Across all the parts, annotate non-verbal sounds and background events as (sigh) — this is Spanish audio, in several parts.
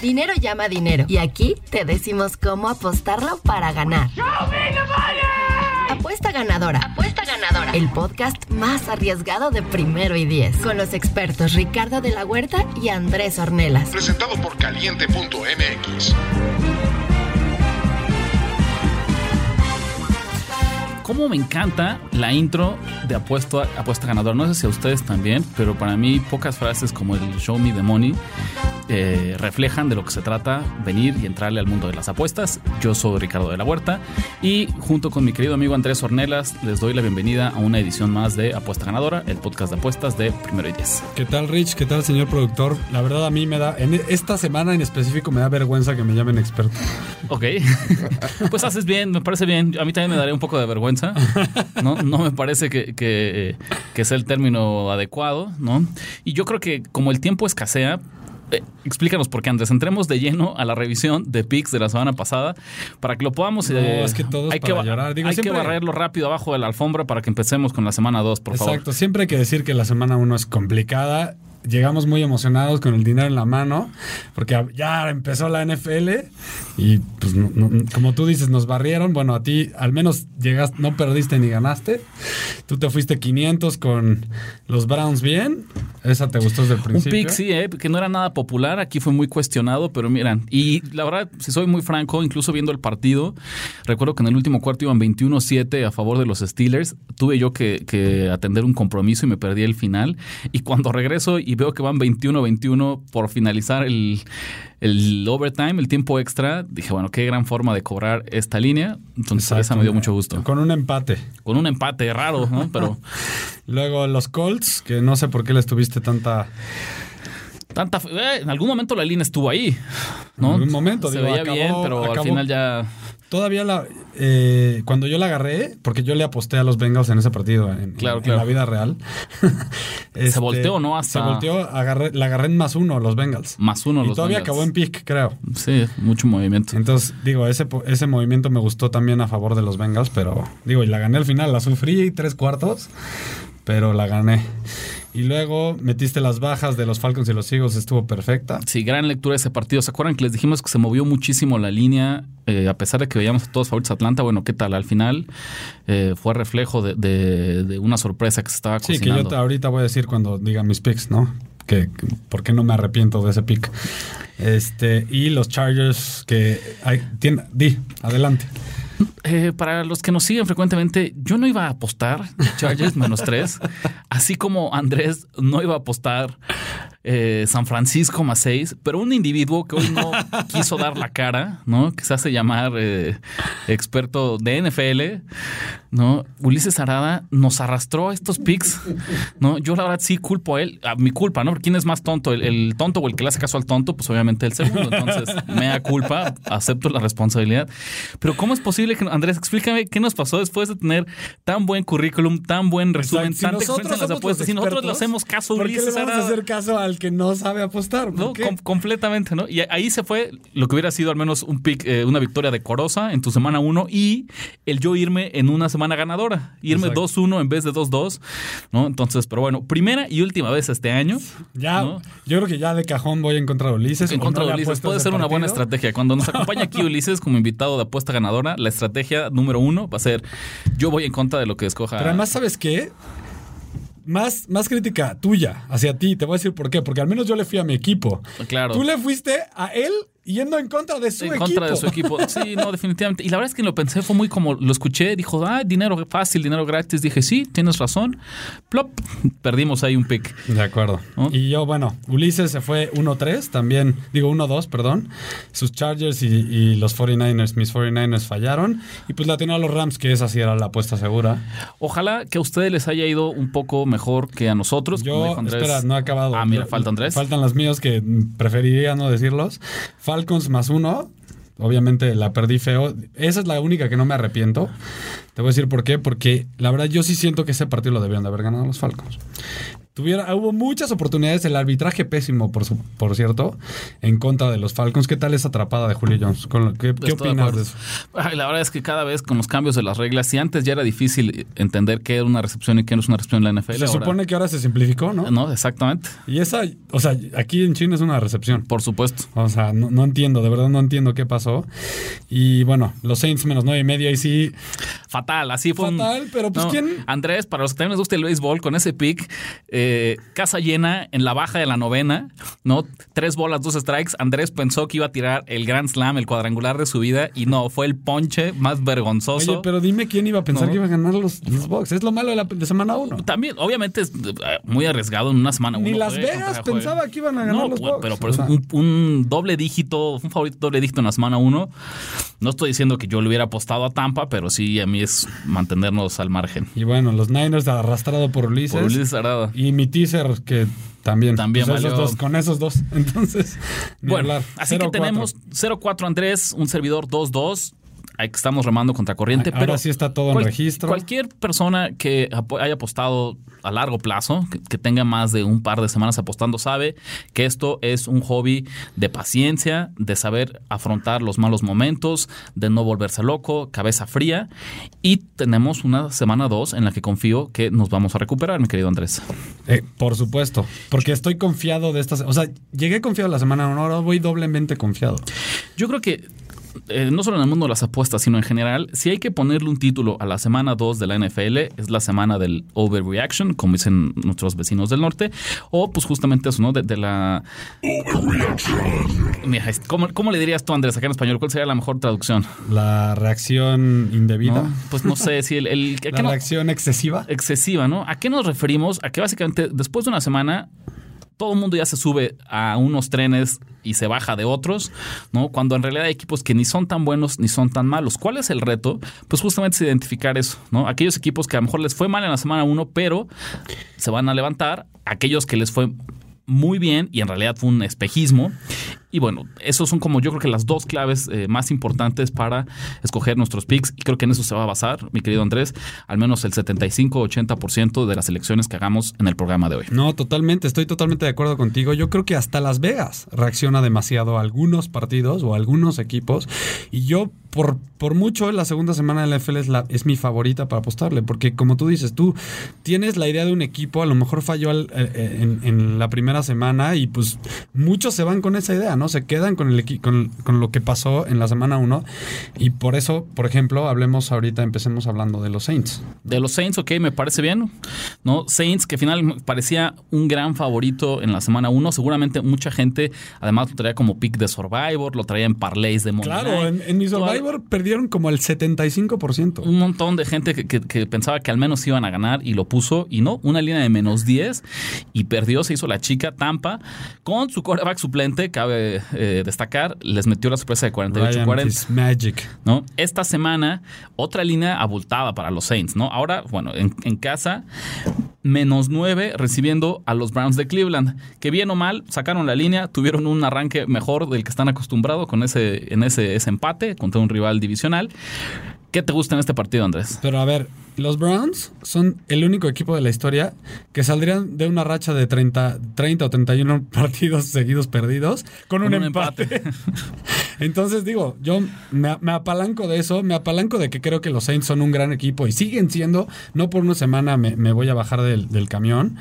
Dinero llama dinero. Y aquí te decimos cómo apostarlo para ganar. Apuesta ganadora. Apuesta ganadora. El podcast más arriesgado de primero y diez. Con los expertos Ricardo de la Huerta y Andrés Ornelas. Presentado por caliente.mx. cómo me encanta la intro de Apuesto, Apuesta Ganador. No sé si a ustedes también, pero para mí pocas frases como el Show Me the Money eh, reflejan de lo que se trata venir y entrarle al mundo de las apuestas. Yo soy Ricardo de la Huerta y junto con mi querido amigo Andrés Ornelas les doy la bienvenida a una edición más de Apuesta Ganadora, el podcast de apuestas de Primero y Diez. ¿Qué tal Rich? ¿Qué tal señor productor? La verdad a mí me da, en esta semana en específico me da vergüenza que me llamen experto. Ok, (laughs) pues haces bien, me parece bien. A mí también me daría un poco de vergüenza. No, no me parece que, que, que sea el término adecuado, ¿no? Y yo creo que como el tiempo escasea, eh, explícanos por qué, antes entremos de lleno a la revisión de PIX de la semana pasada para que lo podamos. No, es que todo es hay para que, llorar. Digo, hay siempre- que barrerlo rápido abajo de la alfombra para que empecemos con la semana 2, por favor. Exacto, siempre hay que decir que la semana 1 es complicada. Llegamos muy emocionados con el dinero en la mano, porque ya empezó la NFL y pues no- como tú dices, nos barrieron. Bueno, a ti al menos llegaste, no perdiste ni ganaste. Tú te fuiste 500 con los Browns bien. Esa te gustó desde el Un principio. pick, sí, eh, que no era nada popular, aquí fue muy cuestionado, pero miran, y la verdad, si soy muy franco, incluso viendo el partido, recuerdo que en el último cuarto iban 21-7 a favor de los Steelers, tuve yo que, que atender un compromiso y me perdí el final, y cuando regreso y veo que van 21-21 por finalizar el, el overtime, el tiempo extra, dije, bueno, qué gran forma de cobrar esta línea, entonces Exacto. esa me dio mucho gusto. Con un empate. Con un empate raro, ¿no? Pero (laughs) Luego los Colts, que no sé por qué les tuviste tanta... tanta... eh, en algún momento la línea estuvo ahí, ¿no? En algún momento, Se digo, veía acabó- bien, pero al final ya... Todavía la... eh, cuando yo la agarré, porque yo le aposté a los Bengals en ese partido, en, Claro, en claro. la vida real. (laughs) Este, volteó, ¿no? Hasta- Se volteó, agarré, la agarré en más uno, los Bengals. Más uno y los todavía Bengals. acabó en pick, creo. Sí, mucho movimiento. Entonces, digo, ese, ese movimiento me gustó también a favor de los Bengals, pero digo, y la gané al final, la sufrí tres cuartos, pero la gané. Y luego metiste las bajas de los Falcons y los Eagles, estuvo perfecta. Sí, gran lectura de ese partido. ¿Se acuerdan que les dijimos que se movió muchísimo la línea? eh, a pesar de que veíamos a todos favoritos Atlanta, bueno, ¿qué tal? Al final eh, fue reflejo de, de- de una sorpresa que se estaba Sí, que cocinando. yo te- ahorita voy a decir cuando diga mis picks, ¿no? Que, que- por qué no me arrepiento de ese pick. Este, y los Chargers que hay, tiene- di, adelante. Eh, para los que nos siguen frecuentemente, yo no iba a apostar Chargers menos tres, así como Andrés no iba a apostar eh, San Francisco más seis, pero un individuo que hoy no (laughs) quiso dar la cara, ¿no? Que se hace llamar eh, experto de NFL, ¿no? Ulises Arada nos arrastró a estos picks, ¿no? Yo la verdad sí culpo a él, a mi culpa, ¿no? Porque ¿Quién es más tonto? ¿El, el tonto o el que le hace caso al tonto? Pues obviamente el segundo. Entonces, me da culpa, acepto la responsabilidad. Pero ¿cómo es posible que, Andrés, explícame qué nos pasó después de tener tan buen currículum, tan buen resumen, Exacto. Tanta experiencia en las apuestas? Si nosotros le hacemos caso a ¿Por qué le Ulises vamos a hacer caso al que no sabe apostar? ¿Por No, com- completamente, ¿no? Y ahí se fue lo que hubiera sido al menos un pick, eh, una victoria decorosa en tu semana 1 y el yo irme en una semana ganadora, irme Exacto. 2-1 en vez de 2-2, ¿no? Entonces, pero bueno, primera y última vez este año. Ya, ¿no? yo creo que ya de cajón voy en contra de Ulises. En contra de Ulises. Puede ser una buena estrategia. Cuando nos acompaña aquí (laughs) Ulises como invitado de apuesta ganadora, la estrategia número uno va a ser yo voy en contra de lo que escoja. Pero además, ¿sabes qué? Más, más crítica tuya hacia ti. Te voy a decir por qué. Porque al menos yo le fui a mi equipo. Claro. Tú le fuiste a él yendo en contra de su en equipo. contra de su equipo. Sí, no, (laughs) definitivamente. Y la verdad es que lo pensé, fue muy como lo escuché, dijo, ah, dinero fácil, dinero gratis. Dije, sí, tienes razón. Plop, perdimos ahí un pick. De acuerdo. ¿No? Y yo, bueno, Ulises se fue 1-3 también. Digo 1-2, perdón. Sus Chargers y, y los 49ers, mis 49ers fallaron. Y pues la atinó a los Rams, que esa sí era la apuesta segura. Ojalá que a ustedes les haya ido un poco mejor que a nosotros. Yo, Andrés. espera, no he acabado. Ah, mira, Yo- falta Andrés. Faltan las míos que preferiría no decirlos. Falcons más uno. Obviamente la perdí feo. Esa es la única que no me arrepiento. Te voy a decir por qué. Porque la verdad yo sí siento que ese partido lo debieron de haber ganado los Falcons. Tuviera, hubo muchas oportunidades, el arbitraje pésimo, por, su- por cierto, en contra de los Falcons. ¿Qué tal esa atrapada de Julio Jones? Con ¿Qué, opinas de eso? Ay, la verdad es que cada vez con los cambios de las reglas, si antes ya era difícil entender qué era una recepción y qué no es una recepción en la NFL. Se ahora- supone que ahora se simplificó, ¿no? No, exactamente. Y esa, o sea, aquí en China es una recepción. Por supuesto. O sea, no, no entiendo, de verdad no entiendo qué pasó. Y bueno, los Saints menos nueve y medio, y sí, Fatal, así fue. un- Fatal, pero pues, ¿quién? Andrés, para los que también les gusta el béisbol, con ese pick, eh, casa llena en la baja de la novena, ¿no? Tres bolas, dos strikes. Andrés pensó que iba a tirar el Grand Slam, el cuadrangular de su vida, y no, fue el ponche más vergonzoso. Oye, pero dime quién iba a pensar No. que iba a ganar los, los Bucks. Es lo malo de, la, de semana uno. También, obviamente, es eh, muy arriesgado en una semana. Ni uno Las juega Vegas pensaba que iban a ganar No, los Bucks. pero, pero O sea. un, un doble dígito, un favorito doble dígito en la semana uno. No estoy diciendo que yo le hubiera apostado a Tampa, pero sí a mí es mantenernos al margen. Y bueno, los Niners arrastrado por Ulises. Por Ulises Arada. Y mi teaser, que también. También Pues esos dos, con esos dos. (laughs) Entonces, Bueno, hablar. así que 0-4. tenemos 0-4 Andrés, un servidor 2-2. Estamos remando contra corriente. Ahora pero sí está todo en registro. Cualquier persona que haya apostado a largo plazo, que, que tenga más de un par de semanas apostando, sabe que esto es un hobby de paciencia, de saber afrontar los malos momentos, de no volverse loco, cabeza fría. Y tenemos una semana 2 en la que confío que nos vamos a recuperar, mi querido Andrés. Eh, por supuesto. Porque estoy confiado de estas. O sea, llegué confiado la semana ahora voy doblemente confiado. Yo creo que eh, no solo en el mundo de las apuestas, sino en general, si hay que ponerle un título a la semana 2 de la NFL, es la semana del overreaction, como dicen nuestros vecinos del norte, o pues justamente eso, ¿no? De, de la... Mira, ¿cómo, cómo le dirías tú, Andrés, acá en español? ¿Cuál sería la mejor traducción? La reacción indebida. ¿No? Pues no sé si el... el- ¿a La no- reacción excesiva. excesiva, ¿no? ¿A qué nos referimos? A que básicamente después de una semana todo el mundo ya se sube a unos trenes y se baja de otros, ¿no? Cuando en realidad hay equipos que ni son tan buenos ni son tan malos. ¿Cuál es el reto? Pues justamente es identificar eso, ¿no? Aquellos equipos que a lo mejor les fue mal en la semana 1, pero se van a levantar. Aquellos que les fue muy bien y en realidad fue un espejismo. Y bueno, esos son como yo creo que las dos claves eh, más importantes para escoger nuestros picks y creo que en eso se va a basar, mi querido Andrés, al menos el 75-80% de las elecciones que hagamos en el programa de hoy. No, totalmente, estoy totalmente de acuerdo contigo. Yo creo que hasta Las Vegas reacciona demasiado a algunos partidos o a algunos equipos. Y yo, por, por mucho, la segunda semana de la NFL es, la, es mi favorita para apostarle. Porque como tú dices, tú tienes la idea de un equipo, a lo mejor falló al- eh, en, en la primera semana y pues muchos se van con esa idea, ¿no? Se quedan con, el, con, con lo que pasó en la semana 1. Y por eso, por ejemplo, hablemos ahorita, empecemos hablando de los Saints. De los Saints, ok, me parece bien. ¿no? Saints, que al final parecía un gran favorito en la semana 1. Seguramente mucha gente, además, lo traía como pick de Survivor, lo traía en parlays de Monday Claro, en, en mi Toda- Survivor perdieron como el 75%. un montón de gente que, que- que pensaba que al menos iban a ganar y lo puso y no, una línea de menos 10 y perdió, se hizo la chica Tampa con su quarterback suplente, cabe eh, destacar, les metió la sorpresa de 48-40. is magic. ¿no? Esta semana, otra línea abultada para los Saints, ¿no? Ahora, bueno, en, en casa, menos 9 recibiendo a los Browns de Cleveland, que bien o mal sacaron la línea, tuvieron un arranque mejor del que están acostumbrados con ese, en ese, ese empate contra un rival divisional. ¿Qué te gusta en este partido, Andrés? Pero a ver, los Browns son el único equipo de la historia que saldrían de una racha de 30, 30 o 31 (laughs) partidos seguidos perdidos con, un, Con un empate. empate. (laughs) Entonces digo, yo me, me apalanco de eso, me apalanco de que creo que los Saints son un gran equipo y siguen siendo, no por una semana me, me voy a bajar del, del camión.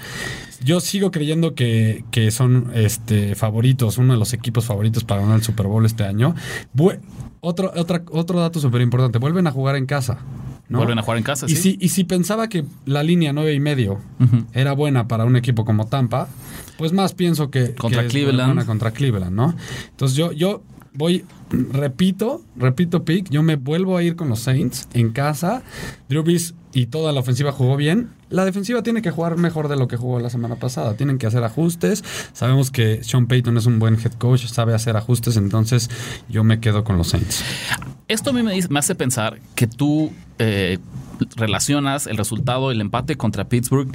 Yo sigo creyendo que, que son este, favoritos, uno de los equipos favoritos para ganar el Super Bowl este año. Bu- otro, otra, otro dato súper importante, vuelven a jugar en casa. ¿no? Vuelven a jugar en casa, Y sí. si, y si pensaba que la línea nueve y medio era buena para un equipo como Tampa, pues más pienso que Contra que Cleveland. contra Cleveland, ¿no? Entonces yo, yo voy, repito, repito, pick, yo me vuelvo a ir con los Saints en casa. Drew Brees y toda la ofensiva jugó bien. La defensiva tiene que jugar mejor de lo que jugó la semana pasada. Tienen que hacer ajustes. Sabemos que Sean Payton es un buen head coach, sabe hacer ajustes, entonces yo me quedo con los Saints. Esto a mí me, me hace pensar que tú eh, relacionas el resultado, el empate contra Pittsburgh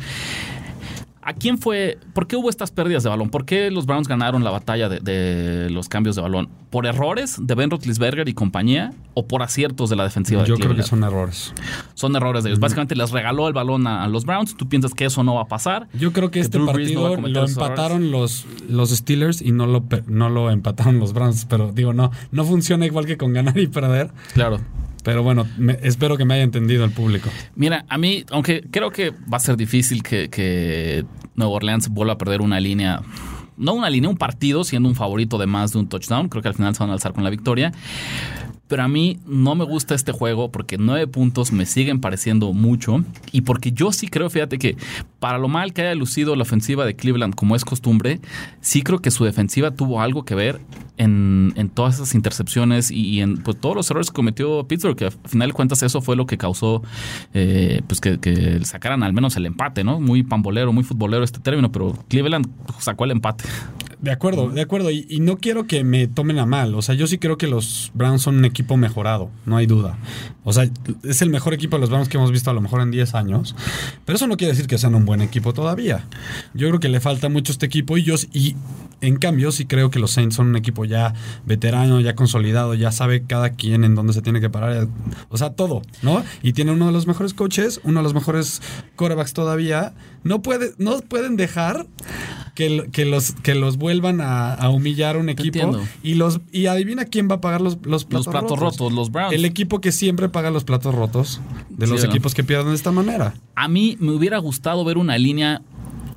¿A quién fue? ¿Por qué hubo estas pérdidas de balón? ¿Por qué los Browns ganaron la batalla de, de los cambios de balón? ¿Por errores de Ben Roethlisberger y compañía o por aciertos de la defensiva de Yo creo que son errores. Son errores de ellos. Básicamente les regaló el balón a, a los Browns. Tú piensas que eso no va a pasar. Yo creo que este Drew no partido cometer lo empataron los, los Steelers y no lo, no lo empataron los Browns. Pero digo, no, no funciona igual que con ganar y perder. Claro. Pero bueno, me- espero que me haya entendido el público. Mira, a mí, aunque creo que va a ser difícil que, que Nueva Orleans vuelva a perder una línea, no una línea, un partido, siendo un favorito de más de un touchdown. Creo que al final se van a alzar con la victoria. Pero a mí no me gusta este juego porque nueve puntos me siguen pareciendo mucho y porque yo sí creo, fíjate que para lo mal que haya lucido la ofensiva de Cleveland como es costumbre, sí creo que su defensiva tuvo algo que ver en, en todas esas intercepciones y, en pues, todos los errores que cometió Pittsburgh, que al final de cuentas eso fue lo que causó eh, pues que, que sacaran al menos el empate, ¿no? Muy pambolero, muy futbolero este término, pero Cleveland sacó el empate. De acuerdo, de acuerdo. Y, no quiero que me tomen a mal. O sea, yo sí creo que los Browns son un equipo mejorado, no hay duda. O sea, es el mejor equipo de los Browns que hemos visto a lo mejor en 10 años. Pero eso no quiere decir que sean un buen equipo todavía. Yo creo que le falta mucho este equipo y yo y en cambio sí creo que los Saints son un equipo ya veterano, ya consolidado, ya sabe cada quien en dónde se tiene que parar. O sea, todo, ¿no? Y tiene uno de los mejores coaches, uno de los mejores quarterbacks todavía. No, puede, no pueden dejar que, que los, que los vuelvan a, a humillar un equipo. Y los y adivina quién va a pagar los, los platos, Los platos rotos, los Browns. El equipo que siempre paga los platos rotos de Sí, los ¿no? equipos que pierden de esta manera. A mí me hubiera gustado ver una línea,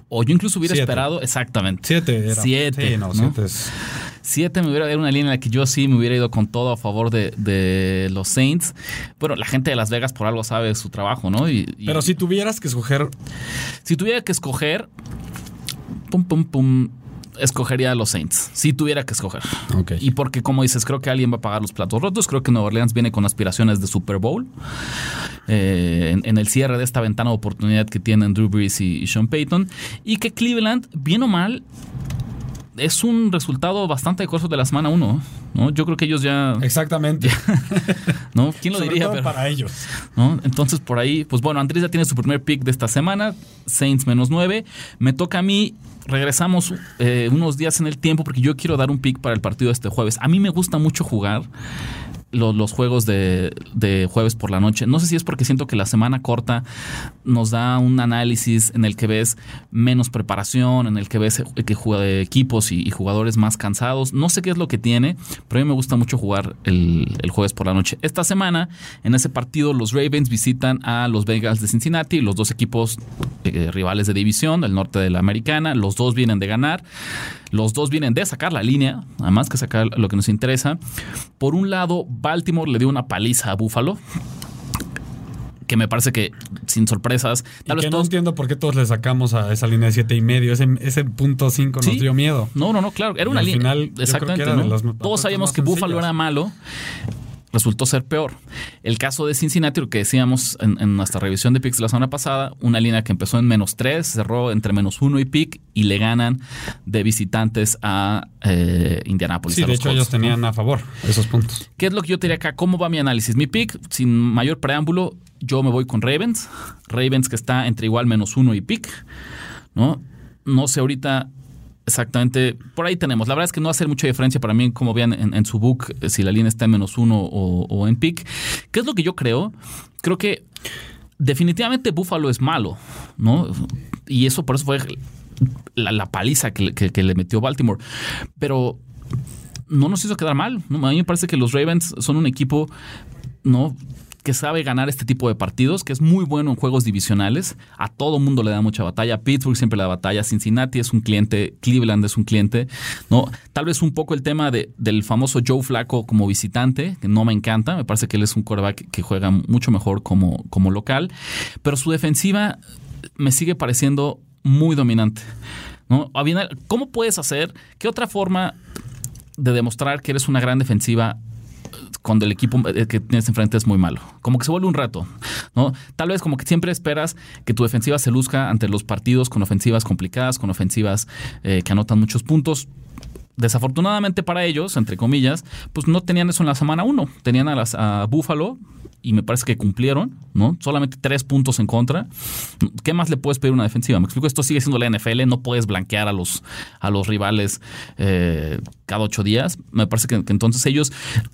o yo incluso hubiera Siete. esperado, exactamente. Siete era. Siete, Sí, no, ¿no? siete es- Siete me hubiera dado una línea en la que yo sí me hubiera ido con todo a favor de, de los Saints. Bueno, la gente de Las Vegas por algo sabe su trabajo, ¿no? Y, y Pero si tuvieras que escoger si tuviera que escoger, pum, pum, pum, escogería a los Saints. Si tuviera que escoger. Y porque, como dices, creo que alguien va a pagar los platos rotos. Creo que Nueva Orleans viene con aspiraciones de Super Bowl. eh, en, en el cierre de esta ventana de oportunidad que tienen Drew Brees y, y Sean Payton. Y que Cleveland, bien o mal, es un resultado bastante decoroso de la semana 1. ¿no? Yo creo que ellos ya. Exactamente. (laughs) ¿no? ¿Quién lo Sobre diría? todo Pero- para ellos. ¿no? Entonces, por ahí, pues bueno, Andrés ya tiene su primer pick de esta semana, Saints menos 9. Me toca a mí, regresamos eh, unos días en el tiempo porque yo quiero dar un pick para el partido de este jueves. A mí me gusta mucho jugar lo- los, juegos de, de jueves por la noche. No sé si es porque siento que la semana corta nos da un análisis en el que ves menos preparación, en el que ves que juega equipos y, jugadores más cansados. No sé qué es lo que tiene, pero a mí me gusta mucho jugar el, el jueves por la noche. Esta semana, en ese partido, los Ravens visitan a los Bengals de Cincinnati, los dos equipos eh, rivales de división del norte de la americana. Los dos vienen de ganar. Los dos vienen de sacar la línea, además que sacar lo que nos interesa. Por un lado, Baltimore le dio una paliza a Buffalo. Que me parece que, sin sorpresas, Y tal vez que no entiendo por qué todos le sacamos a esa línea de siete y medio. Ese, ese punto 5 nos Sí. dio miedo. No, no, no, claro. Era Y una al línea. Exactamente. ¿no? Todos sabíamos que Buffalo sencillas. era malo. Resultó ser peor. El caso de Cincinnati, lo que decíamos en, en nuestra revisión de picks la semana pasada, una línea que empezó en menos 3, cerró entre menos 1 y pick y le ganan de visitantes a eh, Indianapolis. Sí, a de hecho Colts, ellos ¿no? tenían a favor esos puntos. ¿Qué es lo que yo te diría acá? ¿Cómo va mi análisis? Mi pick, sin mayor preámbulo, yo me voy con Ravens. Ravens que está entre igual menos uno y pick. ¿No? No sé ahorita exactamente. Por ahí tenemos. La verdad es que no hace mucha diferencia para mí, como vean en, en su book, eh, si la línea está en menos uno o, en pick. ¿Qué es lo que yo creo? Creo que definitivamente Buffalo es malo, ¿no? Y eso por eso fue la, paliza que, le- metió Baltimore. Pero no nos hizo quedar mal. A mí me parece que los Ravens son un equipo, ¿no? Que sabe ganar este tipo de partidos, que es muy bueno en juegos divisionales. A todo mundo le da mucha batalla. Pittsburgh siempre le da batalla. Cincinnati es un cliente. Cleveland es un cliente. ¿no? Tal vez un poco el tema de- del famoso Joe Flaco como visitante, que no me encanta. Me parece que él es un quarterback que juega mucho mejor como, como local. Pero su defensiva me sigue pareciendo muy dominante. ¿Cómo puedes hacer? ¿Qué otra forma de demostrar que eres una gran defensiva cuando el equipo eh, que tienes enfrente es muy malo. Como que se vuelve un reto, ¿no? Tal vez como que siempre esperas que tu defensiva se luzca ante los partidos con ofensivas complicadas, con ofensivas eh, que anotan muchos puntos. Desafortunadamente para ellos, entre comillas, pues no tenían eso en la semana 1. Tenían a, las, a Buffalo y me parece que cumplieron, ¿no? Solamente tres puntos en contra. ¿Qué más le puedes pedir a una defensiva? Me explico, esto sigue siendo la NFL, no puedes blanquear a los, a los rivales eh, cada ocho días. Me parece que, entonces ellos,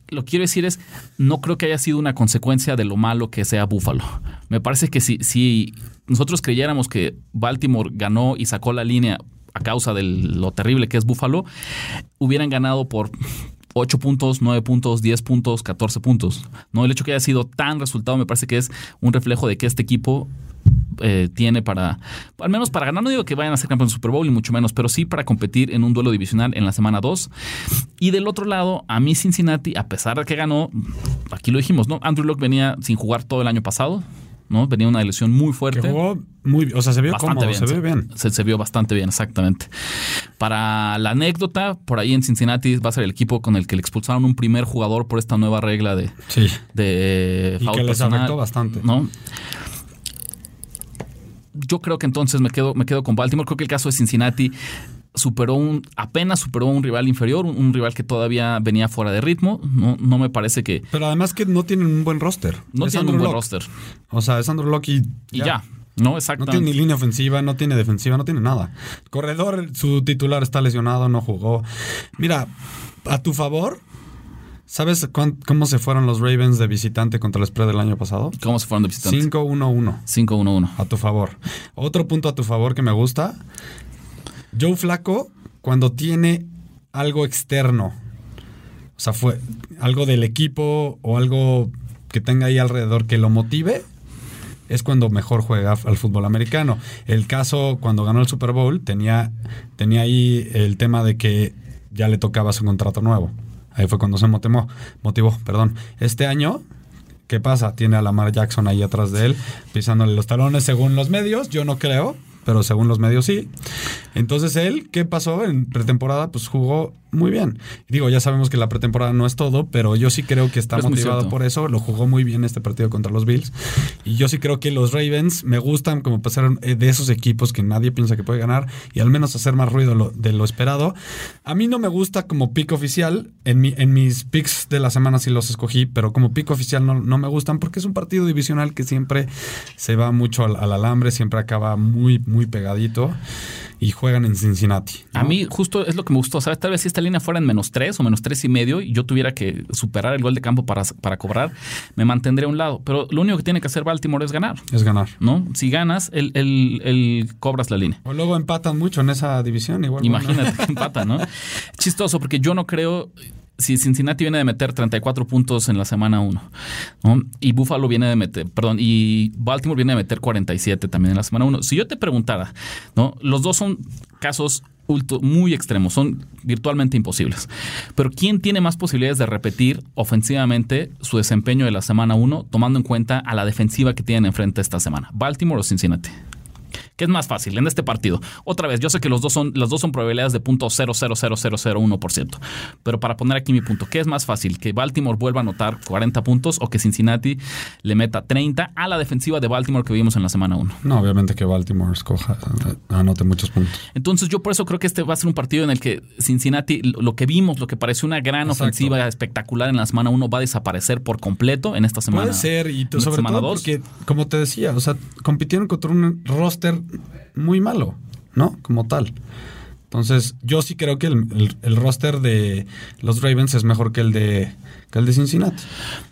lo que quiero decir es, no creo que haya sido una consecuencia de lo malo que sea Buffalo. Me parece que si, si nosotros creyéramos que Baltimore ganó y sacó la línea a causa de lo terrible que es Buffalo, hubieran ganado por 8 puntos, 9 puntos, 10 puntos, 14 puntos. No, el hecho que haya sido tan resultado me parece que es un reflejo de que este equipo eh, tiene para, al menos para ganar, no digo que vayan a ser campeones de Super Bowl y mucho menos, pero sí para competir en un duelo divisional en la semana 2. Y del otro lado, a mí Cincinnati, a pesar de que ganó, aquí lo dijimos, ¿no? Andrew Locke venía sin jugar todo el año pasado, ¿no? Venía una lesión muy fuerte. Que jugó muy bien. O sea, se vio Bastante cómodo, bien, se sí. ve bien. Se, se vio bastante bien, exactamente. Para la anécdota, por ahí en Cincinnati va a ser el equipo con el que le expulsaron un primer jugador por esta nueva regla de, Sí. de Y que les personal, afectó bastante. ¿no? Yo creo que entonces me quedo, me quedo con Baltimore. Creo que el caso de Cincinnati superó un, apenas superó un rival inferior, un, un rival que todavía venía fuera de ritmo. No, no me parece que Pero además que no tienen un buen roster. no Es tiene un buen roster. O sea, es Andrew Luck y Y ya, no No exactamente. tiene ni línea ofensiva, no tiene defensiva, no tiene nada. Corredor, su titular está lesionado, no jugó. Mira, a tu favor, ¿sabes cuán- cómo se fueron los Ravens de visitante contra el spread del año pasado? ¿Cómo se fueron de visitantes? 5-1-1 5-1-1. a tu favor. Otro punto a tu favor que me gusta. Joe Flaco, cuando tiene algo externo, o sea, fue algo del equipo o algo que tenga ahí alrededor que lo motive, es cuando mejor juega al fútbol americano. El caso, cuando ganó el Super Bowl, tenía, tenía ahí el tema de que ya le tocaba su contrato nuevo. Ahí fue cuando se motivó, motivó, perdón. Este año, ¿qué pasa? Tiene a Lamar Jackson ahí atrás de él, pisándole los talones según los medios. Yo no creo, pero según los medios sí. Entonces él, ¿qué pasó en pretemporada? Pues jugó muy bien. Digo, ya sabemos que la pretemporada no es todo, pero yo sí creo que está es motivado por eso. Lo jugó muy bien este partido contra los Bills. Y yo sí creo que los Ravens me gustan como pasaron eh, de esos equipos que nadie piensa que puede ganar y al menos hacer más ruido lo- de lo esperado. A mí no me gusta como pick oficial. En, mi, en mis picks de la semana sí los escogí, pero como pick oficial no, no me gustan porque es un partido divisional que siempre se va mucho al, al alambre, siempre acaba muy, muy pegadito y juegan en Cincinnati. ¿no? A mí justo es lo que me gustó. ¿Sabes? Tal vez si esta línea fuera en menos 3 o menos tres y medio y yo tuviera que superar el gol de campo para, para cobrar, me mantendré a un lado. Pero lo único que tiene que hacer Baltimore es ganar. es ganar. ¿No? Si ganas, el, el- el cobras la línea. O luego empatan mucho en esa división. Igual, bueno. Imagínate que (laughs) empata, ¿no? Chistoso, porque yo no creo. Si Cincinnati viene de meter 34 puntos en la semana 1, ¿no? y Buffalo viene de meter, perdón, y Baltimore viene de meter 47 también en la semana 1. Si yo te preguntara, ¿no? Los dos son casos muy extremos, son virtualmente imposibles. Pero ¿quién tiene más posibilidades de repetir ofensivamente su desempeño de la semana 1, tomando en cuenta a la defensiva que tienen enfrente esta semana? ¿Baltimore o Cincinnati? ¿Qué es más fácil en este partido? Otra vez, yo sé que los dos son, las dos son probabilidades de punto 0.00001%. Pero para poner aquí mi punto, ¿qué es más fácil? ¿Que Baltimore vuelva a anotar 40 puntos o que Cincinnati le meta 30 a la defensiva de Baltimore que vimos en la semana 1? No, obviamente que Baltimore escoja, anote muchos puntos. Entonces yo por eso creo que este va a ser un partido en el que Cincinnati, lo que vimos, lo que pareció una gran Exacto. ofensiva espectacular en la semana 1 va a desaparecer por completo en esta semana. Puede ser, y sobre semana todo dos. porque, como te decía, o sea, compitieron contra un roster muy malo, ¿no? Como tal. Entonces, yo sí creo que el, el- roster de los Ravens es mejor que el de, el de Cincinnati.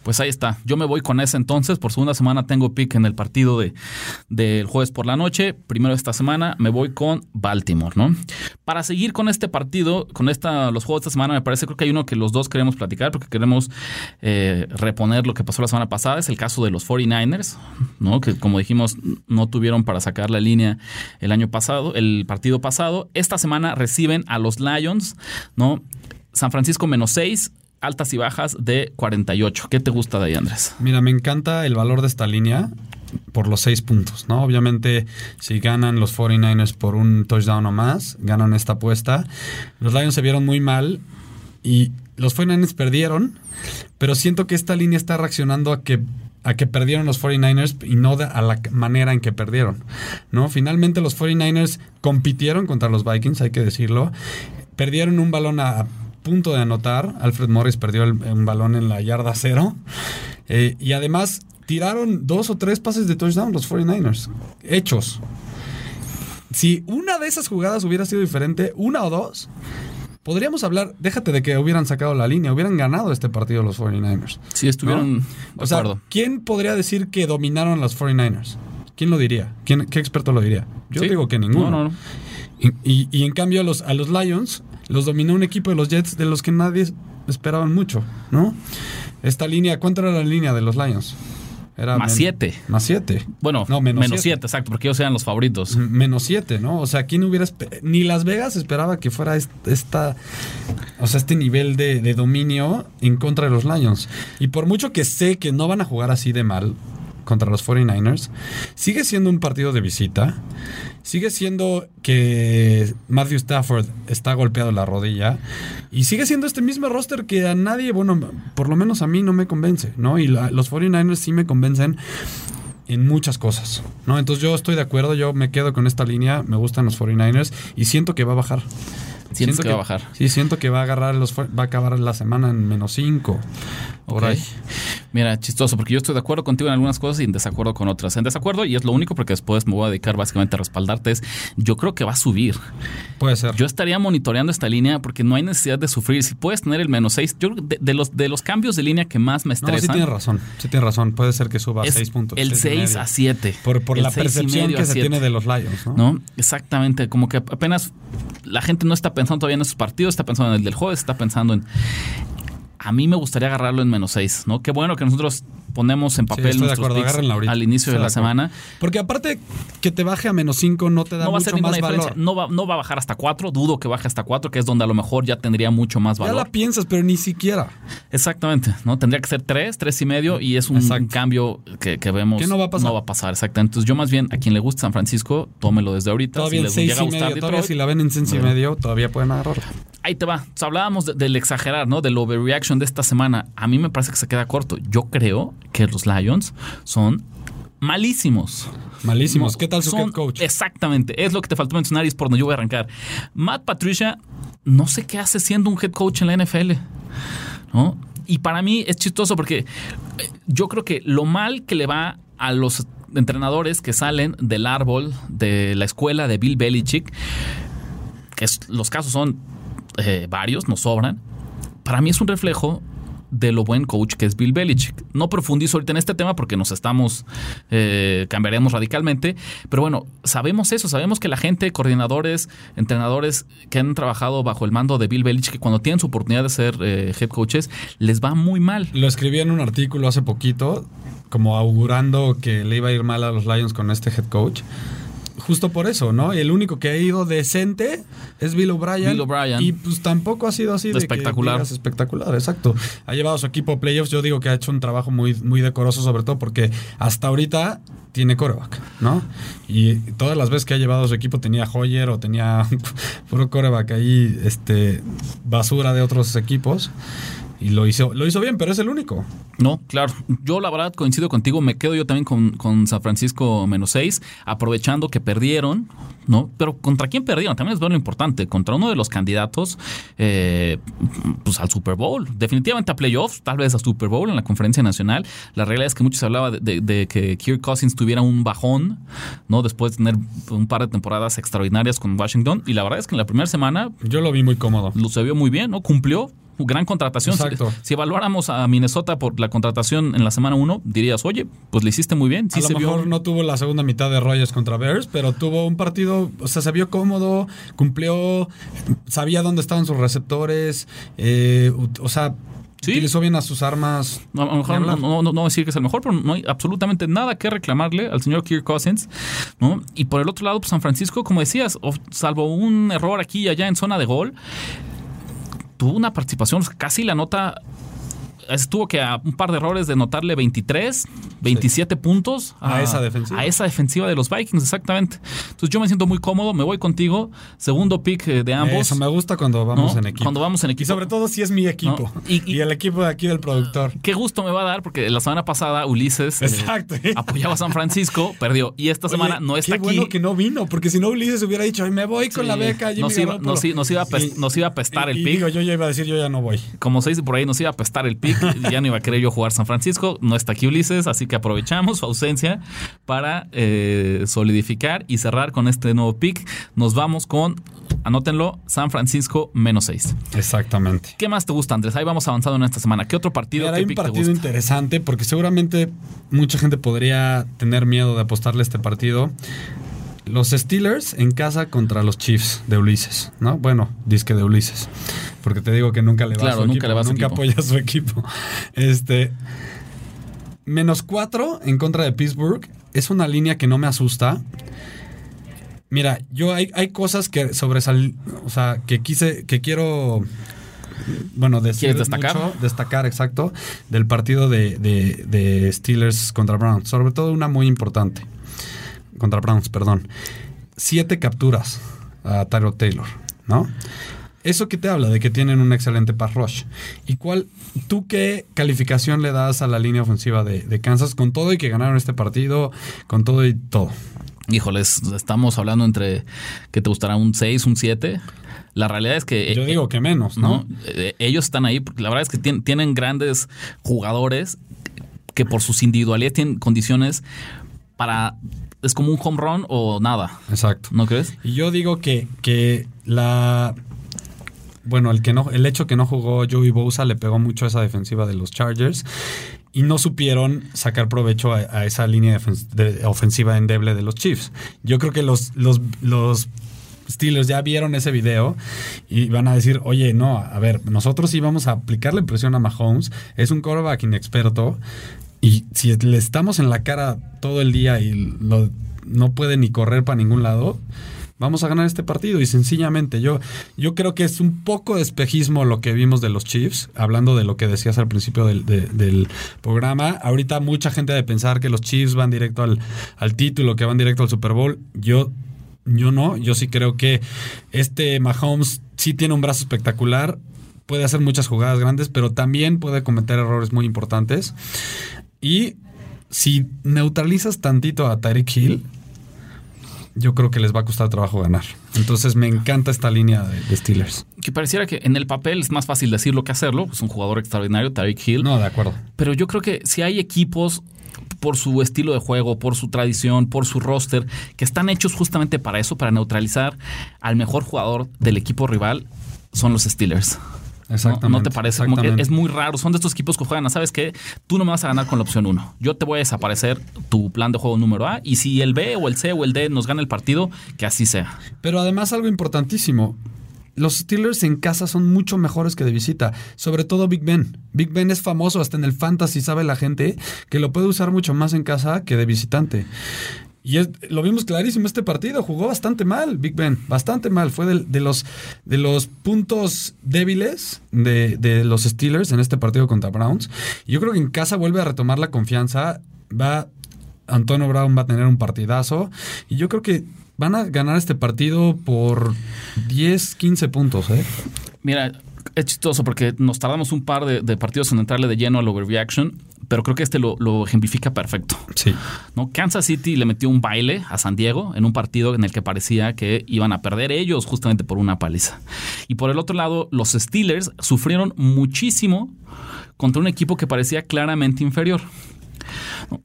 Pues ahí está. Yo me voy con ese entonces. Por segunda semana tengo pick en el partido de del jueves por la noche. Primero esta semana me voy con Baltimore, ¿no? Para seguir con este partido, con esta, los juegos de esta semana, me parece creo que hay uno que los dos queremos platicar porque queremos eh, reponer lo que pasó la semana pasada. Es el caso de los 49ers, ¿no? Que como dijimos, no tuvieron para sacar la línea el año pasado, el partido pasado. Esta semana reciben a los Lions, ¿no? San Francisco menos 6, altas y bajas de 48. ¿Qué te gusta de ahí, Andrés? Mira, me encanta el valor de esta línea por los seis puntos, ¿no? Obviamente, si ganan los 49ers por un touchdown o más, ganan esta apuesta. Los Lions se vieron muy mal y los 49ers perdieron, pero siento que esta línea está reaccionando a que a que perdieron los 49ers y no a la manera en que perdieron, ¿no? Finalmente los 49ers compitieron contra los Vikings, hay que decirlo, perdieron un balón a punto de anotar. Alfred Morris perdió el- un balón en la yarda cero. Eh, y además tiraron dos o tres pases de touchdown los 49ers. Hechos. Si una de esas jugadas hubiera sido diferente, una o dos, podríamos hablar, déjate de que hubieran sacado la línea, hubieran ganado este partido los 49ers. Sí, estuvieron O sea, acuerdo. ¿quién podría decir que dominaron los 49ers? ¿Quién lo diría? ¿Quién, ¿Qué experto lo diría? Yo Sí. digo que ninguno. No, no, no. Y, y- y en cambio a los, a los Lions los dominó un equipo de los Jets de los que nadie esperaban mucho, ¿no? Esta línea, ¿cuánto era la línea de los Lions? Era Más men- siete. Más siete. Bueno, No, menos menos, siete. 7, exacto, porque ellos eran los favoritos. M- Menos siete, ¿no? O sea, ¿quién hubiera espe- Ni Las Vegas esperaba que fuera est- esta. O sea, este nivel de, de dominio en contra de los Lions. Y por mucho que sé que no van a jugar así de mal contra los 49ers, sigue siendo un partido de visita. Sigue siendo que Matthew Stafford está golpeado la rodilla. Y sigue siendo este mismo roster que a nadie, bueno, por lo menos a mí no me convence, ¿no? Y la- los 49ers sí me convencen en muchas cosas, ¿no? Entonces yo estoy de acuerdo, yo me quedo con esta línea, me gustan los 49ers y siento que va a bajar. Siento que va a bajar. Sí, siento que va a agarrar los va a acabar la semana en menos 5. Por Ok. ahí. Mira, chistoso, porque yo estoy de acuerdo contigo en algunas cosas y en desacuerdo con otras. En desacuerdo, y es lo único porque después me voy a dedicar básicamente a respaldarte, es yo creo que va a subir. Puede ser. Yo estaría monitoreando esta línea porque no hay necesidad de sufrir. Si puedes tener el menos 6, yo de, de los, de los cambios de línea que más me no, sí estresan, tienes razón. Sí tienes razón. Puede ser que suba a es 6 puntos. el seis y 6 medio. a 7. Por, por la percepción que se tiene de los Lions, ¿no? ¿no? Exactamente, como que apenas la gente no está pensando todavía en esos partidos, está pensando en el del jueves, está pensando en... A mí me gustaría agarrarlo en menos 6, ¿no? Qué bueno que nosotros ponemos en Sí, papel de nuestros acuerdo. picks al inicio Estoy de la semana. Porque aparte que te baje a menos 5 no te da No va a mucho ser ninguna más diferencia. valor. No va, no va a bajar hasta 4, dudo que baje hasta 4, que es donde a lo mejor ya tendría mucho más Ya valor. la piensas, pero ni siquiera. Exactamente, ¿no? Tendría que ser 3, 3 y medio y es un Exacto. cambio que, que vemos. Que no va a pasar. No va a pasar, exactamente. Entonces yo más bien a quien le guste San Francisco, tómelo desde ahorita. Todavía si les 6 llega a gustar medio. Todavía Detroit, si la ven en 6 y medio, todavía pueden agarrarlo. Ahí te va. Hablábamos de- del exagerar, ¿no? Del overreaction de esta semana. A mí me parece que se queda corto. Yo creo que los Lions son malísimos. Malísimos. ¿Qué tal su son- head coach? Exactamente. Es lo que te faltó mencionar y es por donde yo voy a arrancar. Matt Patricia, no sé qué hace siendo un head coach en la NFL. ¿no? Y para mí es chistoso porque eh, yo creo que lo mal que le va a los entrenadores que salen del árbol de la escuela de Bill Belichick, que es- los casos son eh, varios, nos sobran, para mí es un reflejo de lo buen coach que es Bill Belichick. No profundizo ahorita en este tema porque nos estamos, eh, cambiaremos radicalmente, pero bueno, sabemos eso, sabemos que la gente, coordinadores, entrenadores que han trabajado bajo el mando de Bill Belichick, que cuando tienen su oportunidad de ser eh, head coaches, les va muy mal. Lo escribí en un artículo hace poquito, como augurando que le iba a ir mal a los Lions con este head coach. Justo por eso, ¿no? El único que ha ido decente es Bill O'Brien. Bill O'Brien. Y pues tampoco ha sido así de, Espectacular. espectacular, exacto. Ha llevado a su equipo a playoffs. Yo digo que ha hecho un trabajo muy, muy decoroso, sobre todo porque hasta ahorita tiene coreback, ¿no? Y todas las veces que ha llevado a su equipo tenía Hoyer o tenía (laughs) puro coreback ahí, este, basura de otros equipos. Y lo hizo, lo hizo bien, pero es el único. No, claro. Yo la verdad coincido contigo. Me quedo yo también con, con San Francisco menos 6, aprovechando que perdieron, ¿no? Pero ¿contra quién perdieron? También es lo importante. Contra uno de los candidatos eh, pues al Super Bowl. Definitivamente a playoffs, tal vez a Super Bowl en la conferencia nacional. La realidad es que muchos hablaba de, de- de que Kirk Cousins tuviera un bajón, ¿no? Después de tener un par de temporadas extraordinarias con Washington. Y la verdad es que en la primera semana Yo lo vi muy cómodo. lo se vio muy bien, ¿no? Cumplió. Gran contratación. Si- Exacto. Si, evaluáramos a Minnesota por la contratación en la semana 1, dirías, oye, pues le hiciste muy bien. Sí a lo se mejor vio. no tuvo la segunda mitad de Rogers contra Bears, pero tuvo un partido, o sea, se vio cómodo, cumplió, sabía dónde estaban sus receptores, eh, o sea, Sí. utilizó bien a sus armas. No, a lo mejor no, no, no, no decir que es el mejor, pero no hay absolutamente nada que reclamarle al señor Kirk Cousins, ¿no? Y por el otro lado, pues San Francisco, como decías, salvo un error aquí y allá en zona de gol, tuvo una participación, casi la nota estuvo que a un par de errores de notarle 23, 27 puntos A esa defensiva. A esa defensiva de los Vikings, exactamente. Entonces yo me siento muy cómodo, me voy contigo. Segundo pick eh, de ambos. Eso me gusta cuando vamos ¿no? en equipo. Cuando vamos en equipo. Y sobre todo si es mi equipo. No, Y, y- y- el equipo de aquí del productor. Qué gusto me va a dar porque la semana pasada Ulises eh, Exacto. (laughs) apoyaba a San Francisco, perdió. Y esta semana Oye, no está qué aquí. bueno que no vino, porque si no Ulises hubiera dicho, "Ay, me voy con Sí. la beca. Nos iba- Garoppolo". nos nos iba a pes- nos iba a pestar el pick. digo, yo ya iba a decir, yo ya no voy. Como se dice por ahí, nos iba a pestar el pick. Ya no iba a querer yo jugar San Francisco. No está aquí Ulises, así que aprovechamos su ausencia para eh, solidificar y cerrar con este nuevo pick. Nos vamos con, anótenlo, San Francisco menos 6. Exactamente. ¿Qué más te gusta, Andrés? Ahí vamos avanzando en esta semana. ¿Qué otro partido, Mira, qué hay un te partido gusta? interesante porque seguramente mucha gente podría tener miedo de apostarle a este partido. Los Steelers en casa contra los Chiefs de Ulises, ¿no? Bueno, disque de Ulises. Porque te digo que nunca le va Claro, a su nunca equipo, le va a su nunca equipo. apoya a su equipo. Este menos cuatro en contra de Pittsburgh es una línea que no me asusta. Mira, yo hay, hay cosas que sobresal, o sea, que quise, que quiero, bueno, decir ¿Quieres destacar? mucho, destacar, exacto, del partido de, de- de Steelers contra Browns. Sobre todo una muy importante. Contra Browns, perdón. Siete capturas a Tyrod Taylor, ¿no? ¿Eso qué te habla? De que tienen un excelente pass rush. ¿Y cuál, tú qué calificación le das a la línea ofensiva de, de Kansas con todo y que ganaron este partido, con todo y todo? Híjoles, estamos hablando entre que te gustará un 6, un 7. La realidad es que Yo digo que menos, ¿no? ¿no? Eh, ellos están ahí, porque la verdad es que tien- tienen grandes jugadores que por sus individualidades tienen condiciones para... Es como un home run o nada, Exacto. ¿no crees? Y yo digo que, que la. Bueno, el que no, el hecho que no jugó Joey Bosa le pegó mucho a esa defensiva de los Chargers y no supieron sacar provecho a, a esa línea defen- de ofensiva endeble de los Chiefs. Yo creo que los, los, los Steelers ya vieron ese video y van a decir, oye, no, a ver, nosotros íbamos a aplicarle presión a Mahomes, es un quarterback inexperto y si le estamos en la cara todo el día y lo- no puede ni correr para ningún lado, vamos a ganar este partido. Y sencillamente, yo, yo creo que es un poco de espejismo lo que vimos de los Chiefs, hablando de lo que decías al principio del, de- del programa. Ahorita mucha gente ha de pensar que los Chiefs van directo al, al título, que van directo al Super Bowl. Yo, yo no, yo sí creo que este Mahomes sí tiene un brazo espectacular. Puede hacer muchas jugadas grandes, pero también puede cometer errores muy importantes. Y si neutralizas tantito a Tyreek Hill, yo creo que les va a costar trabajo ganar. Entonces me encanta esta línea de, de Steelers. Que pareciera que en el papel es más fácil decirlo que hacerlo. Es un jugador extraordinario, Tariq Hill. No, de acuerdo. Pero yo creo que si hay equipos por su estilo de juego, por su tradición, por su roster, que están hechos justamente para eso, para neutralizar al mejor jugador del equipo rival, son los Steelers. Exactamente. ¿No te parece? Como que exactamente. es muy raro. Son de estos equipos que juegan, a, ¿sabes qué? Tú no me vas a ganar con la opción 1. Yo te voy a desaparecer tu plan de juego número A. Y si el B o el C o el D nos gana el partido, que así sea. Pero además algo importantísimo. Los Steelers en casa son mucho mejores que de visita, sobre todo Big Ben. Big Ben es famoso hasta en el fantasy, sabe la gente que lo puede usar mucho más en casa que de visitante. Y es- lo vimos clarísimo este partido, jugó bastante mal Big Ben, bastante mal. Fue de, los, de los puntos débiles de, los Steelers en este partido contra Browns. Yo creo que en casa vuelve a retomar la confianza, va Antonio Brown va a tener un partidazo y yo creo que van a ganar este partido por 10, 15 puntos, ¿eh? Mira, es chistoso porque nos tardamos un par de, de partidos en entrarle de lleno al overreaction, pero creo que este lo, lo ejemplifica perfecto. Sí. ¿no? Kansas City le metió un baile a San Diego en un partido en el que parecía que iban a perder ellos justamente por una paliza. Y por el otro lado, los Steelers sufrieron muchísimo contra un equipo que parecía claramente inferior.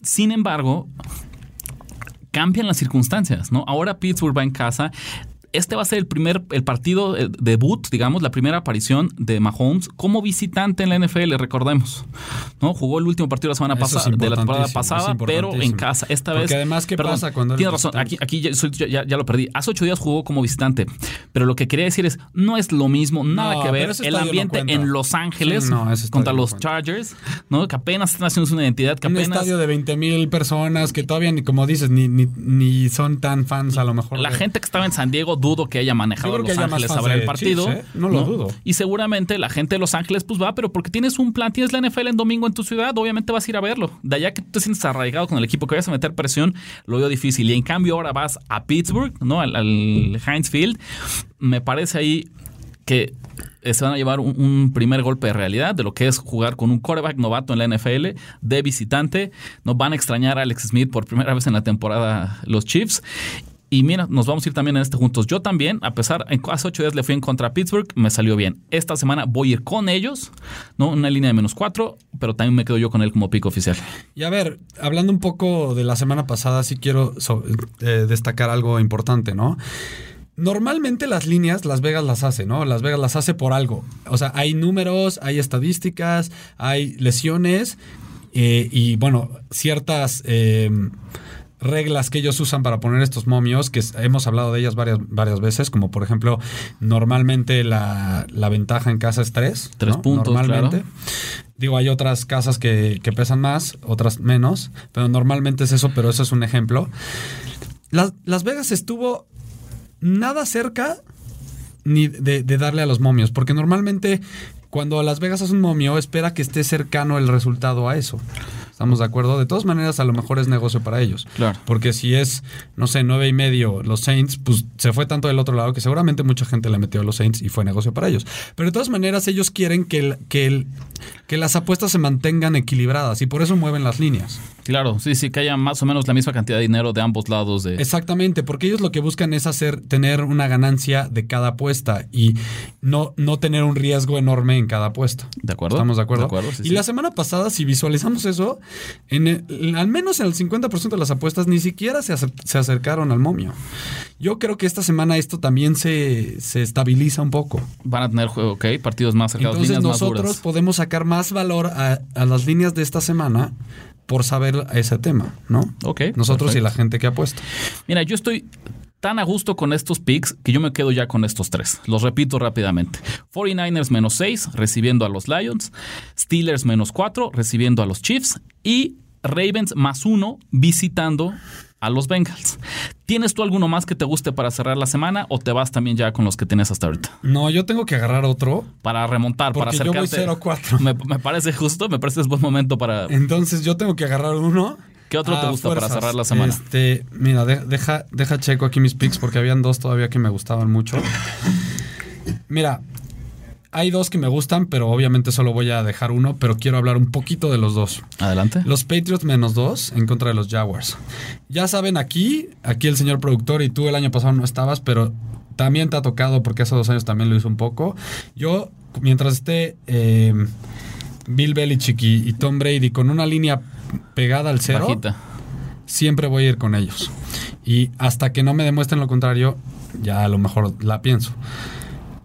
Sin embargo, cambian las circunstancias, ¿no? Ahora Pittsburgh va en casa. Este va a ser el primer, el partido eh, debut, digamos, la primera aparición de Mahomes como visitante en la NFL, recordemos. ¿No? Jugó el último partido la semana pasada, de la temporada pasada, pero en casa. Esta Porque vez. además, ¿qué perdón, pasa cuando Tienes razón, aquí, aquí ya, soy- ya- ya lo perdí. Hace ocho días jugó como visitante, pero lo que quería decir es, no es lo mismo, nada No, que ver. El no ambiente en Los Ángeles Sí, no, contra los cuenta. Chargers, ¿no? que apenas están haciendo una identidad, que Un estadio de 20 mil personas que todavía, ni como dices, ni, ni, ni son tan fans a lo mejor. La de- gente que estaba en San Diego dudo que haya manejado Los Ángeles ver el partido. Chiefs, ¿eh? No lo dudo. Y seguramente la gente de Los Ángeles pues va, pero porque tienes un plan, tienes la NFL en domingo en tu ciudad, obviamente vas a ir a verlo. De allá que tú te sientes arraigado con el equipo, que vayas a meter presión, lo veo difícil. Y en cambio ahora vas a Pittsburgh, ¿no? Al, al Heinz Field. Me parece ahí que eh, se van a llevar un, un primer golpe de realidad de lo que es jugar con un quarterback novato en la NFL de visitante. Nos van a extrañar a Alex Smith por primera vez en la temporada los Chiefs. Y mira, nos vamos a ir también en este juntos. Yo también, a pesar, en hace ocho días le fui en contra a Pittsburgh, me salió bien. Esta semana voy a ir con ellos, ¿no? Una línea de menos cuatro, pero también me quedo yo con él como pico oficial. Y a ver, hablando un poco de la semana pasada, sí quiero eh, destacar algo importante, ¿no? Normalmente las líneas Las Vegas las hace, ¿no? Las Vegas las hace por algo. O sea, hay números, hay estadísticas, hay lesiones eh, y, bueno, ciertas eh, reglas que ellos usan para poner estos momios, que hemos hablado de ellas varias, varias veces, como por ejemplo, normalmente la, la ventaja en casa es 3. Tres puntos, Normalmente. claro. Digo, hay otras casas que, que pesan más, otras menos, pero normalmente es eso, pero eso es un ejemplo. Las, Las Vegas estuvo nada cerca ni de, de darle a los momios, porque normalmente cuando Las Vegas hace un momio, espera que esté cercano el resultado a eso. ¿Estamos de acuerdo? De todas maneras, a lo mejor es negocio para ellos. Claro. Porque si es, no sé, nueve y medio los Saints, pues se fue tanto del otro lado que seguramente mucha gente le metió a los Saints y fue negocio para ellos. Pero de todas maneras, ellos quieren que, el- que, el- que las apuestas se mantengan equilibradas y por eso mueven las líneas. Claro, sí, sí, que haya más o menos la misma cantidad de dinero de ambos lados de... Exactamente, porque ellos lo que buscan es hacer, tener una ganancia de cada apuesta y no, no tener un riesgo enorme en cada apuesta. ¿De acuerdo? ¿Estamos de acuerdo? De acuerdo, sí, y sí. la semana pasada, si visualizamos eso, en el- al menos en el 50% de las apuestas ni siquiera se, acer- se acercaron al momio. Yo creo que esta semana esto también se, se estabiliza un poco. Van a tener juego, ok, partidos más cercanos, Entonces líneas más nosotros duras. podemos sacar más valor a, a las líneas de esta semana por saber ese tema, ¿no? Ok, Nosotros y la gente que apuesta. Mira, yo estoy tan a gusto con estos picks que yo me quedo ya con estos tres. Los repito rápidamente. 49ers menos 6, recibiendo a los Lions. Steelers menos 4, recibiendo a los Chiefs. Y Ravens más 1, visitando a los Bengals. ¿Tienes tú alguno más que te guste para cerrar la semana o te vas también ya con los que tienes hasta ahorita? No, yo tengo que agarrar otro. Para remontar, para Porque yo voy acercarte. 0-4. Me, me parece justo, me parece es buen momento para... Entonces yo tengo que agarrar uno. ¿Qué otro te a gusta para cerrar la semana? Este, mira, de- deja, deja checo aquí mis picks porque habían dos todavía que me gustaban mucho. Mira, hay dos que me gustan, pero obviamente solo voy a dejar uno, pero quiero hablar un poquito de los dos. Adelante. Los Patriots menos dos en contra de los Jaguars. Ya saben, aquí, aquí el señor productor y tú el año pasado no estabas, pero también te ha tocado porque hace dos años también lo hizo un poco. Yo, mientras esté eh, Bill Belichick y Tom Brady con una línea pegada al cero, Bajita. siempre voy a ir con ellos. Y hasta que no me demuestren lo contrario, ya a lo mejor la pienso.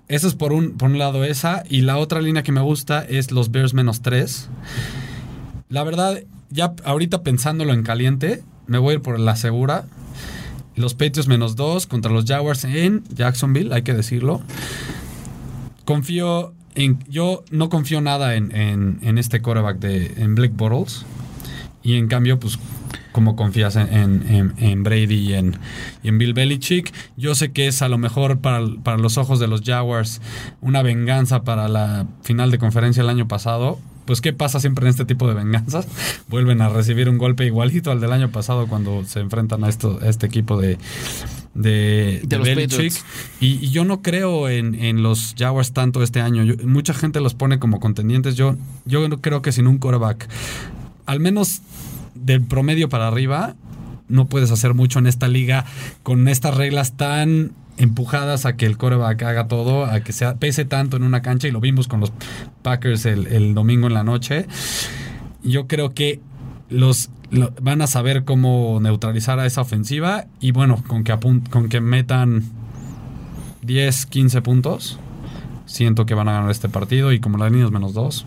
Eso es por un, por un lado esa. Y la otra línea que me gusta es los Bears menos 3. La verdad, ya ahorita pensándolo en caliente, me voy a ir por la segura. Los Patriots menos 2 contra los Jaguars en Jacksonville, hay que decirlo. Confío en. Yo no confío nada en, en- en este quarterback de en Blake Bortles. Y en cambio, pues, como confías en, en- en- en Brady y en, y en Bill Belichick, yo sé que es a lo mejor para, para los ojos de los Jaguars una venganza para la final de conferencia el año pasado. Pues, ¿qué pasa siempre en este tipo de venganzas? (laughs) Vuelven a recibir un golpe igualito al del año pasado cuando se enfrentan a, esto, a este equipo de, de, De los Belichick. Y, y yo no creo en, en los Jaguars tanto este año. Yo- mucha gente los pone como contendientes. Yo, yo no creo que sin un quarterback, al menos del promedio para arriba, no puedes hacer mucho en esta liga con estas reglas tan empujadas a que el quarterback haga todo, a que sea, pese tanto en una cancha y lo vimos con los Packers el, domingo en la noche. Yo creo que los lo- van a saber cómo neutralizar a esa ofensiva y bueno, con que, con que metan 10, 15 puntos, siento que van a ganar este partido y como la línea es menos 2.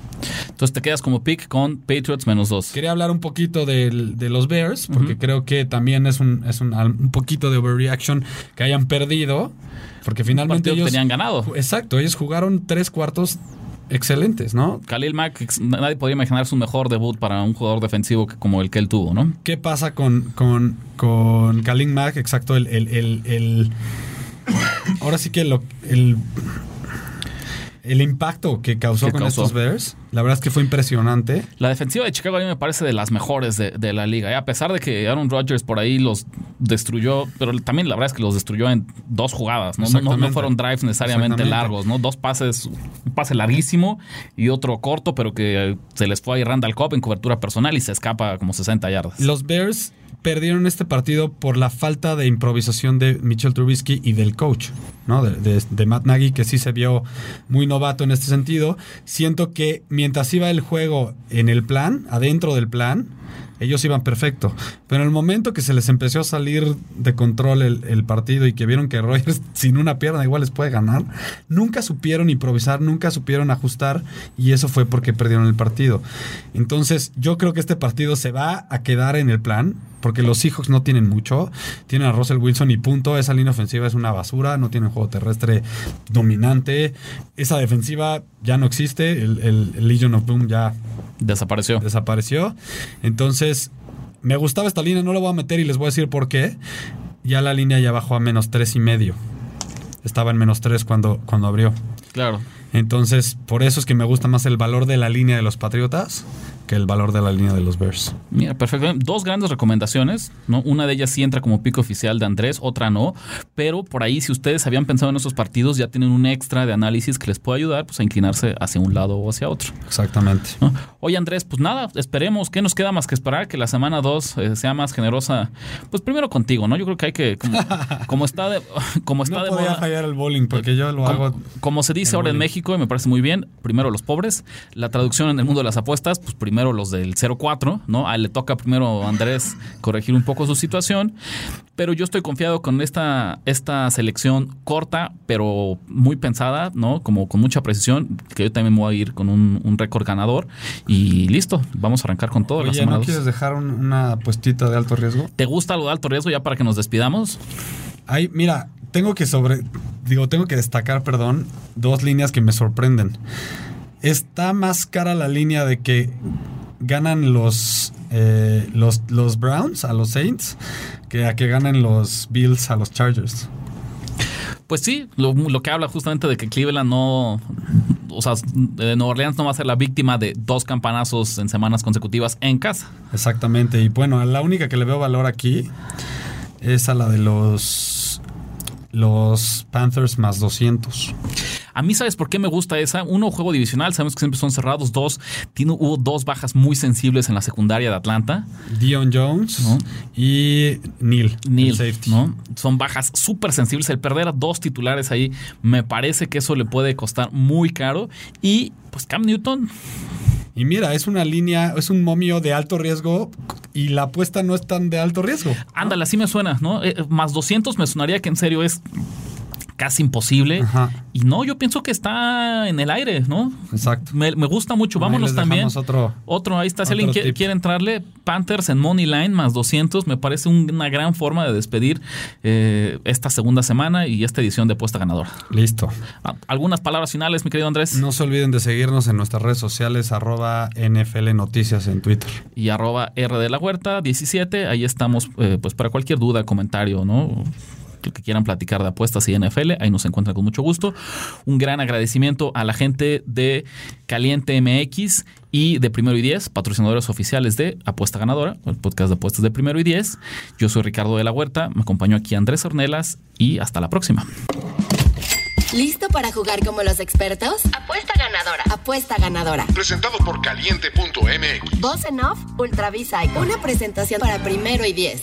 Entonces te quedas como pick con Patriots menos 2. Quería hablar un poquito del- de los Bears, porque creo que también es, un, es un, un poquito de overreaction que hayan perdido, porque finalmente ellos... tenían ganado. Exacto, ellos jugaron tres cuartos excelentes, ¿no? Khalil Mack, nadie podría imaginar su mejor debut para un jugador defensivo como el que él tuvo, ¿no? ¿Qué pasa con, con, con Kalin Mack? Exacto, el, el, el, el, ahora sí que lo, el, el impacto que causó Que con causó. estos Bears, la verdad es que fue impresionante. La defensiva de Chicago a mí me parece de las mejores de, de la liga. ¿eh? A pesar de que Aaron Rodgers por ahí los destruyó, pero también la verdad es que los destruyó en dos jugadas. No, no, fueron drives necesariamente largos, ¿no? Dos pases, un pase larguísimo y otro corto, pero que se les fue ahí Randall Cobb en cobertura personal y se escapa como 60 yardas. Los Bears perdieron este partido por la falta de improvisación de Mitchell Trubisky y del coach, ¿no? De, de- de Matt Nagy, que sí se vio muy novato en este sentido. Siento que mientras iba el juego en el plan, adentro del plan, ellos iban perfecto. Pero en el momento que se les empezó a salir de control el, el partido y que vieron que Rogers (laughs) sin una pierna igual les puede ganar, nunca supieron improvisar, nunca supieron ajustar y eso fue porque perdieron el partido. Entonces yo creo que este partido se va a quedar en el plan porque los Seahawks no tienen mucho. Tienen a Russell Wilson y punto. Esa línea ofensiva es una basura. No tienen juego terrestre dominante. Esa defensiva ya no existe. El, el- el Legion of Boom ya Desapareció. desapareció. Entonces, me gustaba esta línea, no la voy a meter y les voy a decir por qué. Ya la línea ya bajó a menos tres y medio. Estaba en menos tres cuando, cuando abrió. Claro. Entonces, por eso es que me gusta más el valor de la línea de los Patriotas que el valor de la línea de los Bears. Mira, perfecto. Dos grandes recomendaciones, ¿no? Una de ellas sí entra como pico oficial de Andrés, otra no. Pero por ahí, si ustedes habían pensado en esos partidos, ya tienen un extra de análisis que les puede ayudar pues, a inclinarse hacia un lado o hacia otro. Exactamente. ¿no? Oye, Andrés, pues nada, esperemos. ¿Qué nos queda más que esperar? Que la semana 2 sea más generosa. Pues primero contigo, ¿no? Yo creo que hay que, como, (laughs) como está de, como está No de podía moda- fallar el bowling porque yo lo como, hago. como se dice ahora en bowling. México, y me parece muy bien, primero los pobres. La traducción en el mundo de las apuestas, pues primero los del 0-4, ¿no? A él le toca primero a Andrés corregir un poco su situación. Pero yo estoy confiado con esta, esta selección corta, pero muy pensada, ¿no? Como con mucha precisión, que yo también voy a ir con un, un récord ganador. Y listo, vamos a arrancar con todo. la Oye, semana ¿no dos. quieres dejar un- una apuestita de alto riesgo? ¿Te gusta lo de alto riesgo ya para que nos despidamos? Ay, mira, tengo que sobre. Digo, tengo que destacar, perdón, dos líneas que me sorprenden. Está más cara la línea de que ganan los, eh, los, los Browns a los Saints que a que ganan los Bills a los Chargers. Pues sí, lo, lo que habla justamente de que Cleveland no. O sea, eh, Nueva Orleans no va a ser la víctima de dos campanazos en semanas consecutivas en casa. Exactamente. Y bueno, la única que le veo valor aquí es a la de los, los Panthers más 200. A mí, ¿sabes por qué me gusta esa? Uno, juego divisional, sabemos que siempre son cerrados. Dos, tiene, hubo dos bajas muy sensibles en la secundaria de Atlanta. Dion Jones ¿No? y Neil. Neil, safety. ¿no? Son bajas súper sensibles. El perder a dos titulares ahí, me parece que eso le puede costar muy caro. Y pues Cam Newton, Y mira, es una línea, es un momio de alto riesgo y la apuesta no es tan de alto riesgo. ándale, así me suena, ¿no? Eh, más 200 me sonaría que en serio es casi imposible. Ajá. Y no, yo pienso que está en el aire, ¿no? Exacto. Me, me gusta mucho. Vámonos también. otro- Otro, ahí está. Si alguien quiere, entrarle, Panthers en Money Line más 200, me parece un- una gran forma de despedir eh, esta segunda semana y esta edición de Puesta Ganadora. Listo. Ah, ¿Algunas palabras finales, mi querido Andrés? No se olviden de seguirnos en nuestras redes sociales, arroba NFL Noticias en Twitter. Y arroba R de la Huerta 17. Ahí estamos, eh, pues para cualquier duda, comentario, ¿no? Lo que quieran platicar de apuestas y NFL, ahí nos encuentran con mucho gusto. Un gran agradecimiento a la gente de Caliente MX y de Primero y Diez, patrocinadores oficiales de Apuesta Ganadora, el podcast de apuestas de Primero y Diez. Yo soy Ricardo de la Huerta, me acompañó aquí Andrés Ornelas y hasta la próxima. ¿Listo para jugar como los expertos? Apuesta ganadora. Apuesta ganadora. Presentado por caliente.mx. Voz en off, Ultravisa. Una presentación para primero y diez.